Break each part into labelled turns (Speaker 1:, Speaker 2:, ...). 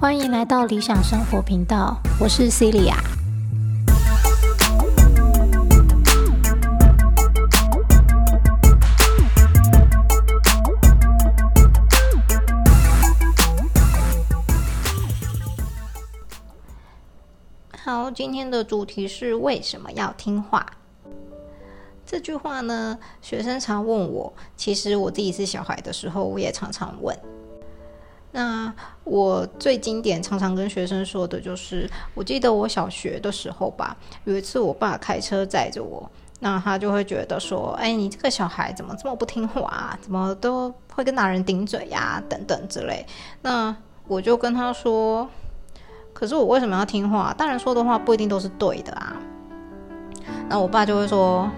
Speaker 1: 欢迎来到理想生活频道，我是 Celia。好，今天的主题是为什么要听话？这句话呢，学生常问我，其实我自己是小孩的时候，我也常常问。那我最经典，常常跟学生说的就是，我记得我小学的时候吧，有一次我爸开车载着我，那他就会觉得说，哎，你这个小孩怎么这么不听话，怎么都会跟大人顶嘴呀，等等之类。那我就跟他说，可是我为什么要听话？大人说的话不一定都是对的啊。那我爸就会说。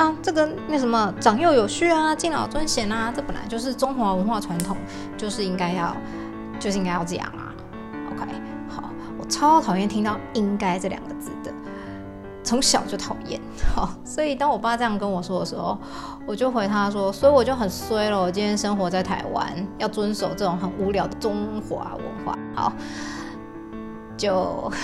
Speaker 1: 啊，这个那什么长幼有序啊，敬老尊贤啊，这本来就是中华文化传统，就是应该要，就是应该要这样啊。OK，好，我超讨厌听到“应该”这两个字的，从小就讨厌。好，所以当我爸这样跟我说的时候，我就回他说，所以我就很衰了。我今天生活在台湾，要遵守这种很无聊的中华文化。好，就。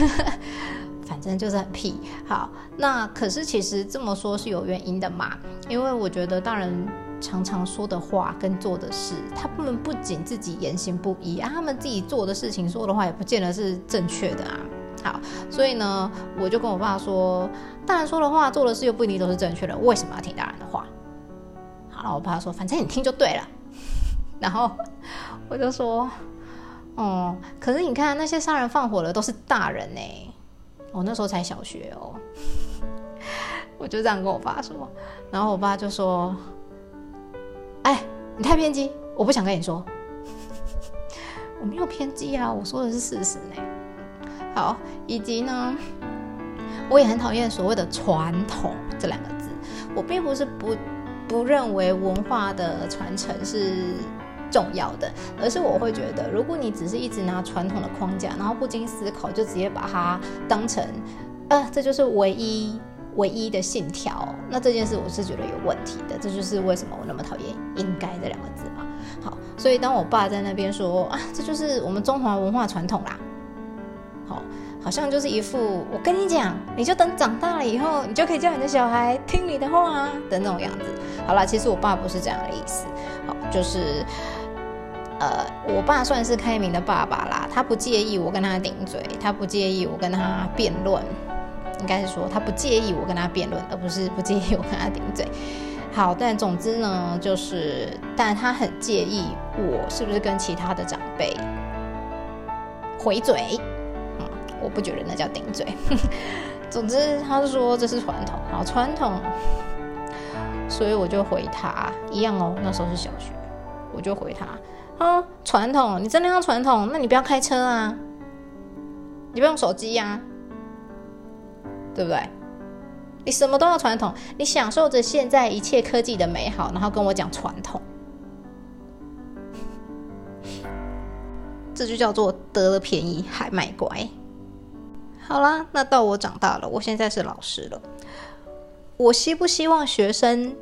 Speaker 1: 反正就是很屁。好，那可是其实这么说是有原因的嘛？因为我觉得大人常常说的话跟做的事，他们不仅自己言行不一啊，他们自己做的事情说的话也不见得是正确的啊。好，所以呢，我就跟我爸说，大人说的话、做的事又不一定都是正确的，为什么要听大人的话？好了，我爸说，反正你听就对了。然后我就说，哦，可是你看那些杀人放火的都是大人呢。我那时候才小学哦，我就这样跟我爸说，然后我爸就说：“哎，你太偏激，我不想跟你说。”我没有偏激啊，我说的是事实呢。好，以及呢，我也很讨厌所谓的“传统”这两个字。我并不是不不认为文化的传承是。重要的，而是我会觉得，如果你只是一直拿传统的框架，然后不经思考就直接把它当成，呃，这就是唯一唯一的信条，那这件事我是觉得有问题的。这就是为什么我那么讨厌“应该”这两个字嘛。好，所以当我爸在那边说啊，这就是我们中华文化传统啦，好，好像就是一副我跟你讲，你就等长大了以后，你就可以叫你的小孩听你的话的那种样子。好了，其实我爸不是这样的意思，好，就是。呃，我爸算是开明的爸爸啦，他不介意我跟他顶嘴，他不介意我跟他辩论，应该是说他不介意我跟他辩论，而不是不介意我跟他顶嘴。好，但总之呢，就是，但他很介意我是不是跟其他的长辈回嘴，我不觉得那叫顶嘴。总之，他是说这是传统，好传统，所以我就回他一样哦，那时候是小学，我就回他。啊，传统，你真的要传统？那你不要开车啊，你不用手机呀，对不对？你什么都要传统，你享受着现在一切科技的美好，然后跟我讲传统，这就叫做得了便宜还卖乖。好啦，那到我长大了，我现在是老师了，我希不希望学生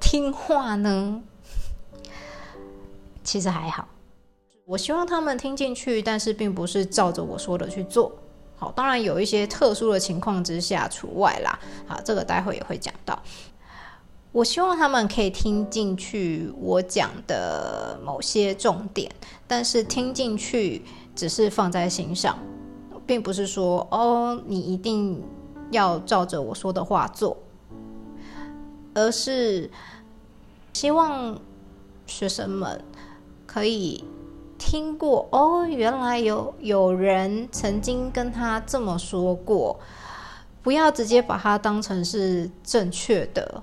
Speaker 1: 听话呢？其实还好，我希望他们听进去，但是并不是照着我说的去做。好，当然有一些特殊的情况之下除外啦。好，这个待会也会讲到。我希望他们可以听进去我讲的某些重点，但是听进去只是放在心上，并不是说哦，你一定要照着我说的话做，而是希望学生们。可以听过哦，原来有有人曾经跟他这么说过，不要直接把它当成是正确的，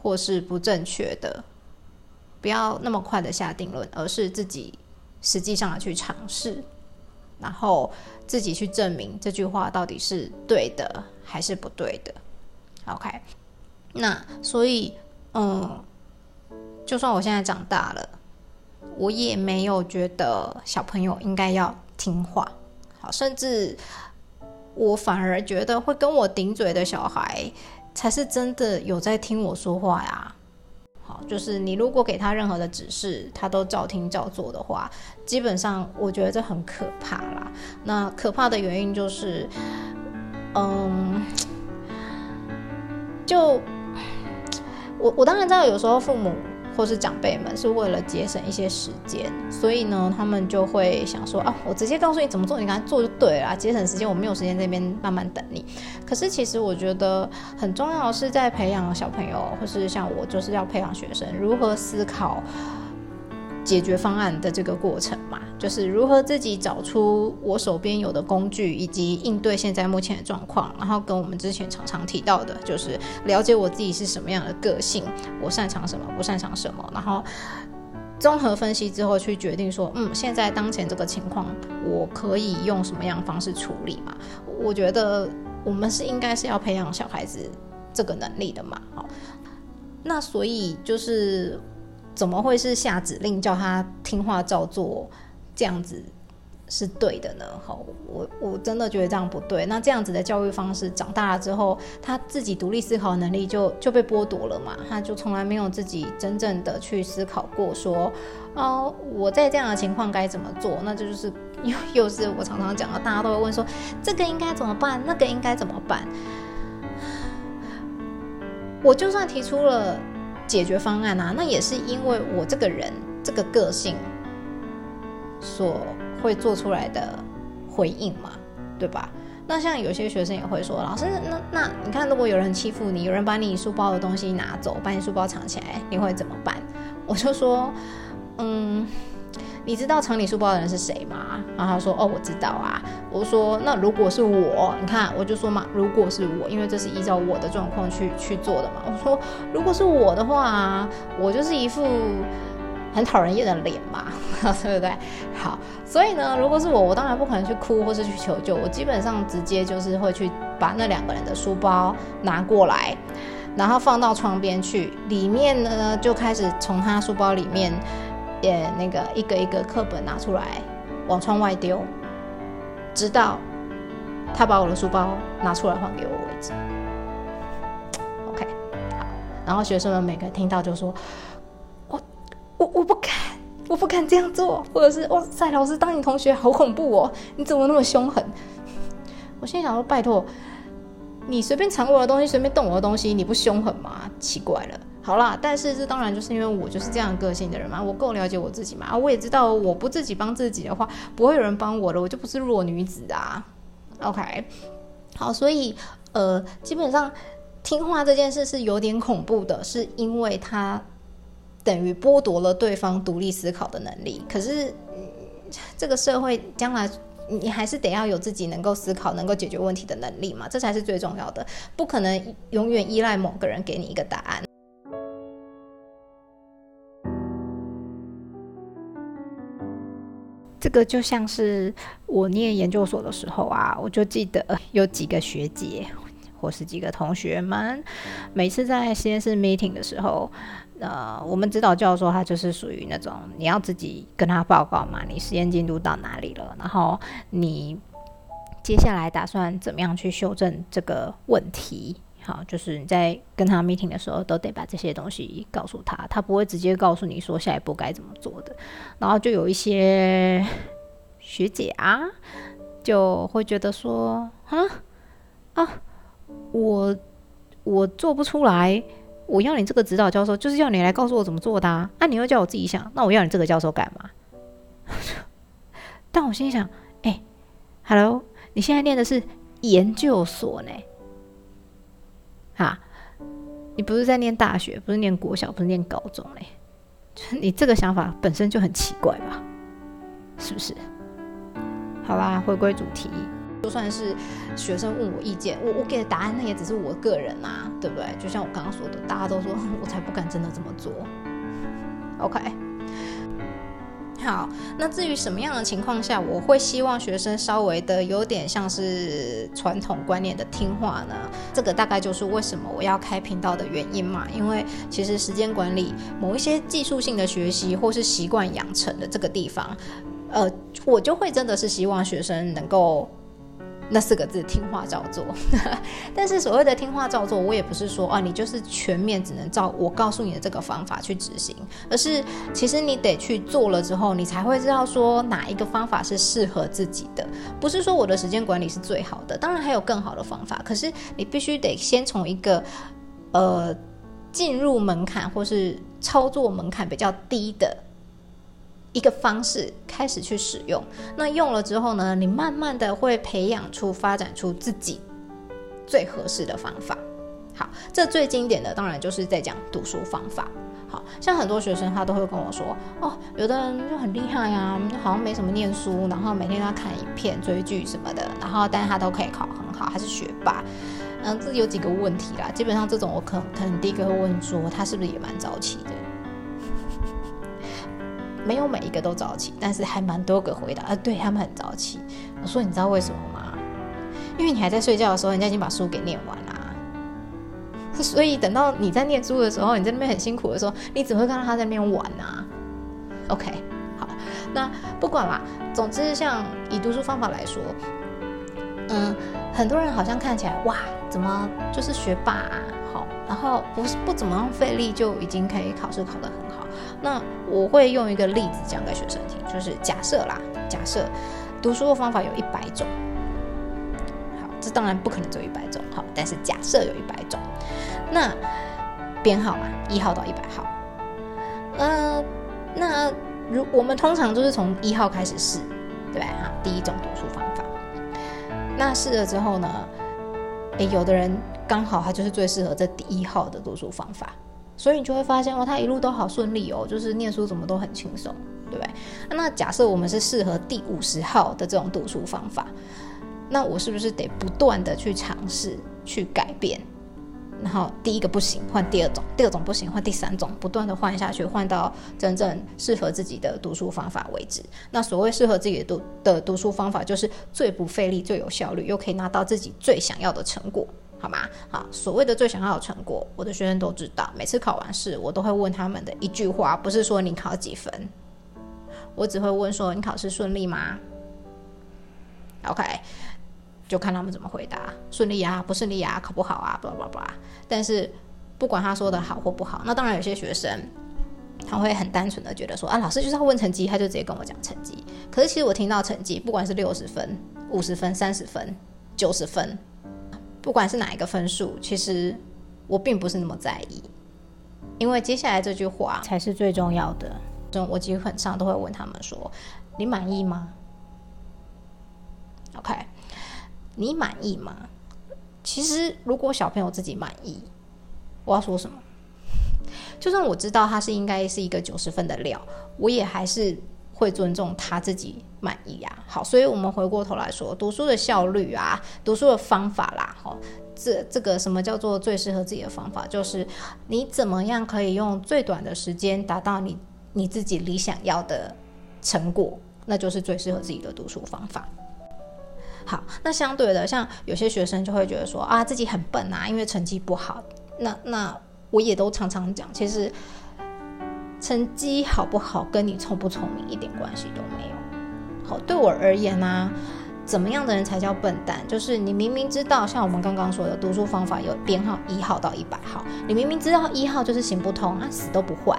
Speaker 1: 或是不正确的，不要那么快的下定论，而是自己实际上的去尝试，然后自己去证明这句话到底是对的还是不对的。OK，那所以嗯，就算我现在长大了。我也没有觉得小朋友应该要听话，好，甚至我反而觉得会跟我顶嘴的小孩，才是真的有在听我说话呀。好，就是你如果给他任何的指示，他都照听照做的话，基本上我觉得这很可怕啦。那可怕的原因就是，嗯，就我我当然知道，有时候父母。或是长辈们是为了节省一些时间，所以呢，他们就会想说啊，我直接告诉你怎么做，你赶快做就对了，节省时间，我没有时间这边慢慢等你。可是其实我觉得很重要的是在培养小朋友，或是像我就是要培养学生如何思考。解决方案的这个过程嘛，就是如何自己找出我手边有的工具，以及应对现在目前的状况，然后跟我们之前常常提到的，就是了解我自己是什么样的个性，我擅长什么，不擅长什么，然后综合分析之后去决定说，嗯，现在当前这个情况，我可以用什么样的方式处理嘛？我觉得我们是应该是要培养小孩子这个能力的嘛。好，那所以就是。怎么会是下指令叫他听话照做，这样子是对的呢？好，我我真的觉得这样不对。那这样子的教育方式，长大了之后，他自己独立思考能力就就被剥夺了嘛？他就从来没有自己真正的去思考过，说哦，我在这样的情况该怎么做？那这就是又又是我常常讲的，大家都会问说，这个应该怎么办？那个应该怎么办？我就算提出了。解决方案啊，那也是因为我这个人这个个性所会做出来的回应嘛，对吧？那像有些学生也会说，老师，那那你看，如果有人欺负你，有人把你书包的东西拿走，把你书包藏起来，你会怎么办？我就说，嗯。你知道藏你书包的人是谁吗？然后他说：“哦，我知道啊。”我说：“那如果是我，你看，我就说嘛，如果是我，因为这是依照我的状况去去做的嘛。我说，如果是我的话，我就是一副很讨人厌的脸嘛，对不对？好，所以呢，如果是我，我当然不可能去哭或是去求救，我基本上直接就是会去把那两个人的书包拿过来，然后放到窗边去，里面呢就开始从他书包里面。”也那个一个一个课本拿出来往窗外丢，直到他把我的书包拿出来还给我为止。OK，好，然后学生们每个听到就说：“我我我不敢，我不敢这样做。”或者是“哇塞，老师当你同学好恐怖哦，你怎么那么凶狠？”我心想说：“拜托，你随便藏我的东西，随便动我的东西，你不凶狠吗？奇怪了。”好啦，但是这当然就是因为我就是这样个性的人嘛，我够了解我自己嘛，啊，我也知道我不自己帮自己的话，不会有人帮我的，我就不是弱女子啊。OK，好，所以呃，基本上听话这件事是有点恐怖的，是因为它等于剥夺了对方独立思考的能力。可是这个社会将来你还是得要有自己能够思考、能够解决问题的能力嘛，这才是最重要的，不可能永远依赖某个人给你一个答案。个就像是我念研究所的时候啊，我就记得有几个学姐或是几个同学们，每次在实验室 meeting 的时候，呃，我们指导教授他就是属于那种你要自己跟他报告嘛，你实验进度到哪里了，然后你接下来打算怎么样去修正这个问题。好，就是你在跟他 meeting 的时候，都得把这些东西告诉他，他不会直接告诉你说下一步该怎么做的。然后就有一些学姐啊，就会觉得说，啊啊，我我做不出来，我要你这个指导教授，就是要你来告诉我怎么做的啊。那你又叫我自己想，那我要你这个教授干嘛？但我心想，哎，hello，你现在念的是研究所呢。啊，你不是在念大学，不是念国小，不是念高中嘞？你这个想法本身就很奇怪吧？是不是？好啦，回归主题，就算是学生问我意见，我我给的答案那也只是我个人啊，对不对？就像我刚刚说的，大家都说我才不敢真的这么做。OK。好，那至于什么样的情况下，我会希望学生稍微的有点像是传统观念的听话呢？这个大概就是为什么我要开频道的原因嘛。因为其实时间管理某一些技术性的学习或是习惯养成的这个地方，呃，我就会真的是希望学生能够那四个字听话照做，但是所谓的听话照做，我也不是说啊，你就是全面只能照我告诉你的这个方法去执行，而是其实你得去做了之后，你才会知道说哪一个方法是适合自己的。不是说我的时间管理是最好的，当然还有更好的方法，可是你必须得先从一个呃进入门槛或是操作门槛比较低的。一个方式开始去使用，那用了之后呢，你慢慢的会培养出、发展出自己最合适的方法。好，这最经典的当然就是在讲读书方法。好像很多学生他都会跟我说，哦，有的人就很厉害呀，好像没什么念书，然后每天都要看影片、追剧什么的，然后但是他都可以考很好，他是学霸。嗯，这有几个问题啦，基本上这种我可可能第一个会问说，他是不是也蛮早起的？没有每一个都早起，但是还蛮多个回答啊，对他们很早起。我说你知道为什么吗？因为你还在睡觉的时候，人家已经把书给念完啦。所以等到你在念书的时候，你在那边很辛苦的时候，你只会看到他在那边玩啊。OK，好，那不管啦，总之像以读书方法来说，嗯，很多人好像看起来哇，怎么就是学霸啊？好，然后不是不怎么费力就已经可以考试考得很。那我会用一个例子讲给学生听，就是假设啦，假设读书的方法有一百种，好，这当然不可能只有一百种，好，但是假设有一百种，那编号嘛，一号到一百号，呃，那如我们通常都是从一号开始试，对吧？啊，第一种读书方法，那试了之后呢，诶，有的人刚好他就是最适合这第一号的读书方法。所以你就会发现哦，他一路都好顺利哦，就是念书怎么都很轻松，对不对？那假设我们是适合第五十号的这种读书方法，那我是不是得不断的去尝试、去改变？然后第一个不行，换第二种；第二种不行，换第三种，不断的换下去，换到真正适合自己的读书方法为止。那所谓适合自己的读的读书方法，就是最不费力、最有效率，又可以拿到自己最想要的成果。好吗？好，所谓的最想要的成果，我的学生都知道。每次考完试，我都会问他们的一句话，不是说你考几分，我只会问说你考试顺利吗？OK，就看他们怎么回答，顺利啊，不顺利啊，考不好啊，巴拉巴拉。但是不管他说的好或不好，那当然有些学生他会很单纯的觉得说啊，老师就是要问成绩，他就直接跟我讲成绩。可是其实我听到成绩，不管是六十分、五十分、三十分、九十分。不管是哪一个分数，其实我并不是那么在意，因为接下来这句话才是最重要的。我基本上都会问他们说：“你满意吗？”OK，你满意吗？其实如果小朋友自己满意，我要说什么？就算我知道他是应该是一个九十分的料，我也还是。会尊重他自己满意呀。好，所以我们回过头来说，读书的效率啊，读书的方法啦，好，这这个什么叫做最适合自己的方法？就是你怎么样可以用最短的时间达到你你自己理想要的成果，那就是最适合自己的读书方法。好，那相对的，像有些学生就会觉得说啊，自己很笨啊，因为成绩不好。那那我也都常常讲，其实。成绩好不好，跟你聪不聪明一点关系都没有。好，对我而言呢，怎么样的人才叫笨蛋？就是你明明知道，像我们刚刚说的，读书方法有编号一号到一百号，你明明知道一号就是行不通，啊，死都不换，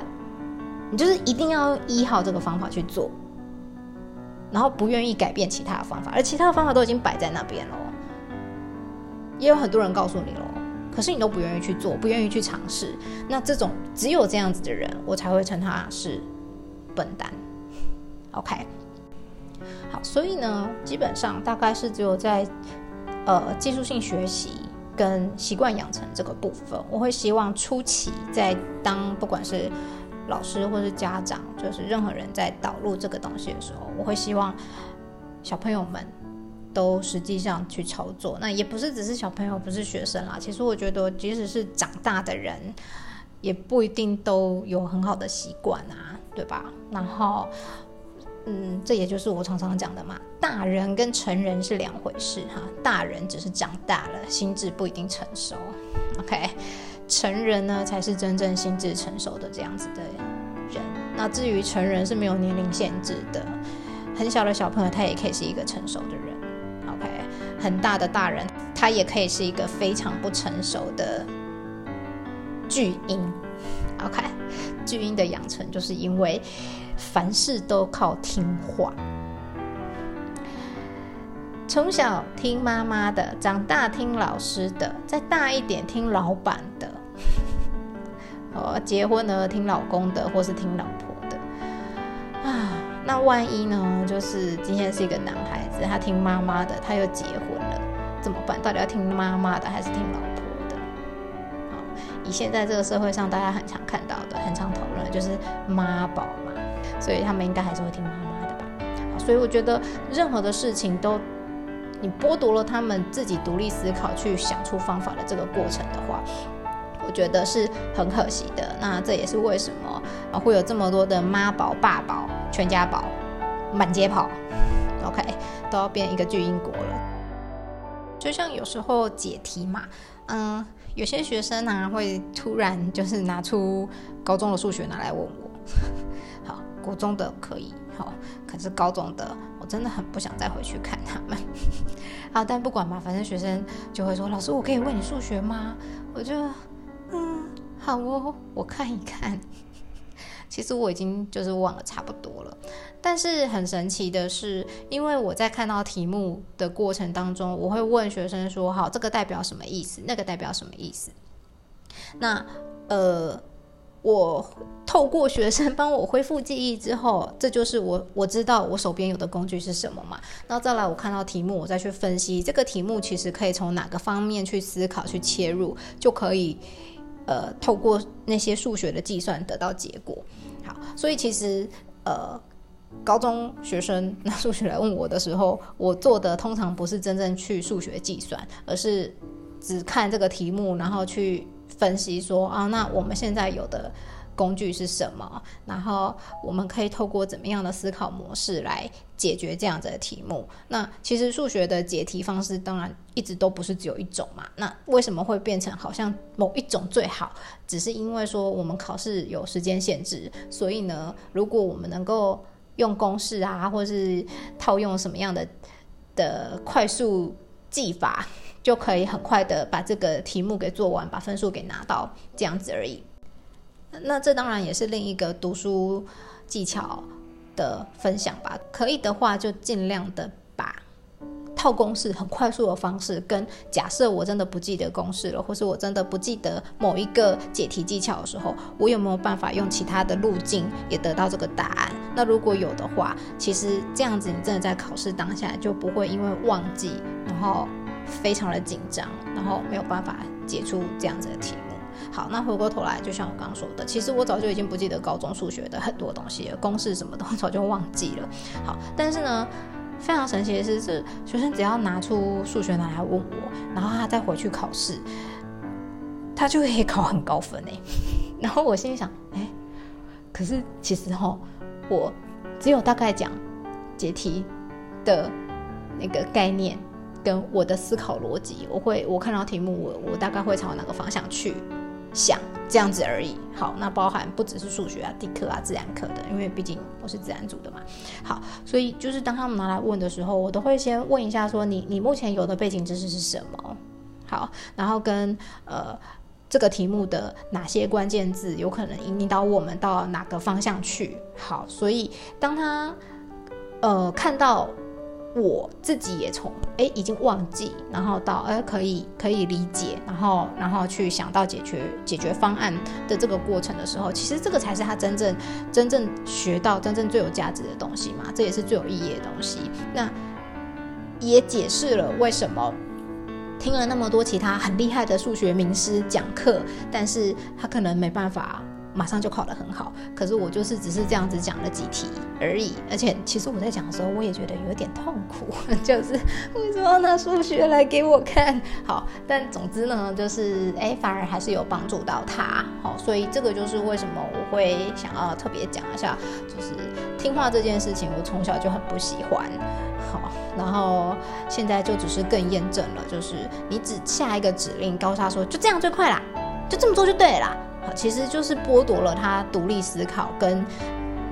Speaker 1: 你就是一定要用一号这个方法去做，然后不愿意改变其他的方法，而其他的方法都已经摆在那边了，也有很多人告诉你了。可是你都不愿意去做，不愿意去尝试，那这种只有这样子的人，我才会称他是笨蛋。OK，好，所以呢，基本上大概是只有在呃技术性学习跟习惯养成这个部分，我会希望初期在当不管是老师或是家长，就是任何人在导入这个东西的时候，我会希望小朋友们。都实际上去操作，那也不是只是小朋友，不是学生啦。其实我觉得，即使是长大的人，也不一定都有很好的习惯啊，对吧？然后，嗯，这也就是我常常讲的嘛，大人跟成人是两回事哈。大人只是长大了，心智不一定成熟。OK，成人呢才是真正心智成熟的这样子的人。那至于成人是没有年龄限制的，很小的小朋友他也可以是一个成熟的人。很大的大人，他也可以是一个非常不成熟的巨婴。OK，巨婴的养成就是因为凡事都靠听话，从小听妈妈的，长大听老师的，再大一点听老板的，哦，结婚了听老公的，或是听老婆的啊。那万一呢？就是今天是一个男孩子，他听妈妈的，他又结婚，怎么办？到底要听妈妈的还是听老婆的？好，以现在这个社会上，大家很常看到的、很常讨论的就是妈宝嘛，所以他们应该还是会听妈妈的吧？好，所以我觉得任何的事情都，你剥夺了他们自己独立思考、去想出方法的这个过程的话。我觉得是很可惜的。那这也是为什么会有这么多的妈宝、爸宝、全家宝满街跑，OK，都要变一个巨婴国了。就像有时候解题嘛，嗯，有些学生呢会突然就是拿出高中的数学拿来问我，好，国中的可以，好，可是高中的我真的很不想再回去看他们。好，但不管嘛，反正学生就会说，老师，我可以问你数学吗？我就。嗯，好哦，我看一看。其实我已经就是忘了差不多了，但是很神奇的是，因为我在看到题目的过程当中，我会问学生说：“好，这个代表什么意思？那个代表什么意思？”那呃，我透过学生帮我恢复记忆之后，这就是我我知道我手边有的工具是什么嘛。那再来，我看到题目，我再去分析这个题目，其实可以从哪个方面去思考、去切入，就可以。呃，透过那些数学的计算得到结果。好，所以其实呃，高中学生拿数学来问我的时候，我做的通常不是真正去数学计算，而是只看这个题目，然后去分析说啊，那我们现在有的。工具是什么？然后我们可以透过怎么样的思考模式来解决这样子的题目？那其实数学的解题方式当然一直都不是只有一种嘛。那为什么会变成好像某一种最好？只是因为说我们考试有时间限制，所以呢，如果我们能够用公式啊，或是套用什么样的的快速技法，就可以很快的把这个题目给做完，把分数给拿到，这样子而已。那这当然也是另一个读书技巧的分享吧。可以的话，就尽量的把套公式很快速的方式，跟假设我真的不记得公式了，或是我真的不记得某一个解题技巧的时候，我有没有办法用其他的路径也得到这个答案？那如果有的话，其实这样子你真的在考试当下就不会因为忘记，然后非常的紧张，然后没有办法解出这样子的题目。好，那回过头来，就像我刚刚说的，其实我早就已经不记得高中数学的很多东西了，公式什么的我早就忘记了。好，但是呢，非常神奇的是，是学生只要拿出数学拿来问我，然后他再回去考试，他就可以考很高分诶。然后我心里想，哎，可是其实哈，我只有大概讲解题的那个概念。跟我的思考逻辑，我会我看到题目，我我大概会朝哪个方向去想，这样子而已。好，那包含不只是数学啊、地科啊、自然科的，因为毕竟我是自然组的嘛。好，所以就是当他们拿来问的时候，我都会先问一下，说你你目前有的背景知识是什么？好，然后跟呃这个题目的哪些关键字有可能引领到我们到哪个方向去？好，所以当他呃看到。我自己也从哎已经忘记，然后到哎可以可以理解，然后然后去想到解决解决方案的这个过程的时候，其实这个才是他真正真正学到真正最有价值的东西嘛，这也是最有意义的东西。那也解释了为什么听了那么多其他很厉害的数学名师讲课，但是他可能没办法。马上就考得很好，可是我就是只是这样子讲了几题而已，而且其实我在讲的时候，我也觉得有点痛苦，就是为什么要拿数学来给我看？好，但总之呢，就是哎，反而还是有帮助到他，好，所以这个就是为什么我会想要特别讲一下，就是听话这件事情，我从小就很不喜欢，好，然后现在就只是更验证了，就是你只下一个指令，告诉他说就这样最快啦，就这么做就对了。其实就是剥夺了他独立思考跟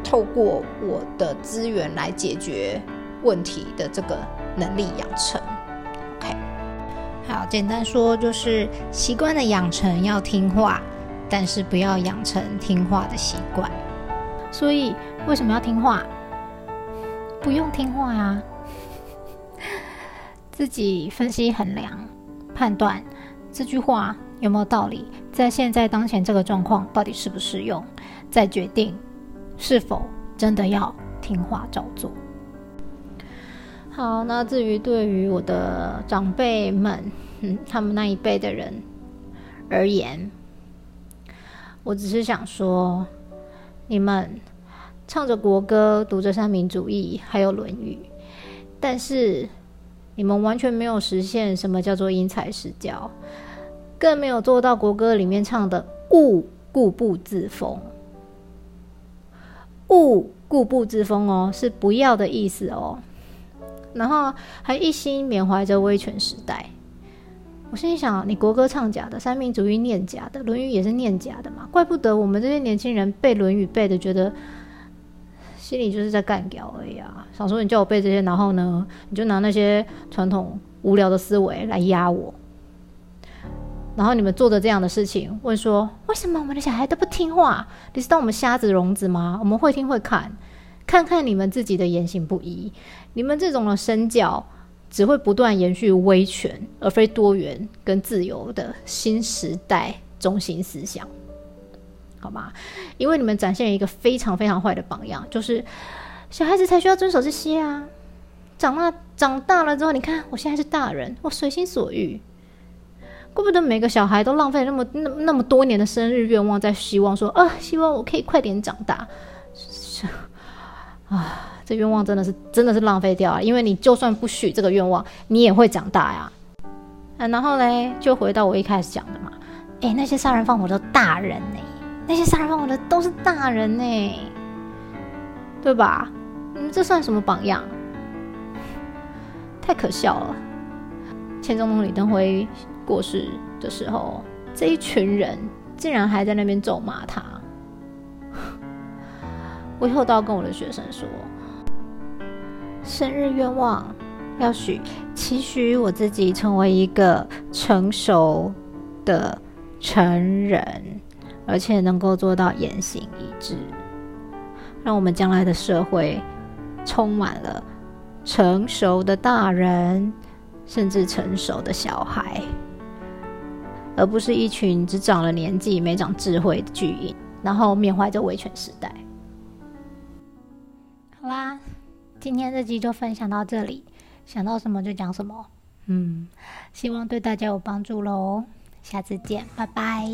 Speaker 1: 透过我的资源来解决问题的这个能力养成。OK，好，简单说就是习惯的养成要听话，但是不要养成听话的习惯。所以为什么要听话？不用听话呀，自己分析衡量、判断这句话有没有道理，在现在当前这个状况到底适不适用，再决定是否真的要听话照做。好，那至于对于我的长辈们，嗯，他们那一辈的人而言，我只是想说，你们唱着国歌，读着三民主义，还有《论语》，但是你们完全没有实现什么叫做因材施教，更没有做到国歌里面唱的“勿固步自封”。勿固步自封哦，是不要的意思哦。然后还一心缅怀着威权时代，我心里想：你国歌唱假的，三民主义念假的，《论语》也是念假的嘛？怪不得我们这些年轻人背《论语》背的，觉得心里就是在干掉而已啊！想说你叫我背这些，然后呢，你就拿那些传统无聊的思维来压我。然后你们做的这样的事情，问说为什么我们的小孩都不听话？你是当我们瞎子聋子吗？我们会听会看。看看你们自己的言行不一，你们这种的身教只会不断延续威权，而非多元跟自由的新时代中心思想，好吗？因为你们展现一个非常非常坏的榜样，就是小孩子才需要遵守这些啊。长大长大了之后，你看我现在是大人，我随心所欲，怪不得每个小孩都浪费那么那那么多年的生日愿望，在希望说啊，希望我可以快点长大。啊，这愿望真的是真的是浪费掉啊，因为你就算不许这个愿望，你也会长大呀。啊，然后嘞，就回到我一开始讲的嘛，哎，那些杀人放火的大人呢？那些杀人放火的都是大人呢，对吧？你们，这算什么榜样？太可笑了。千宗梦里登辉过世的时候，这一群人竟然还在那边咒骂他。我以后都要跟我的学生说，生日愿望要许，期许我自己成为一个成熟的成人，而且能够做到言行一致，让我们将来的社会充满了成熟的大人，甚至成熟的小孩，而不是一群只长了年纪没长智慧的巨婴，然后缅怀着维权时代。好啦，今天这集就分享到这里，想到什么就讲什么。嗯，希望对大家有帮助喽。下次见，拜拜。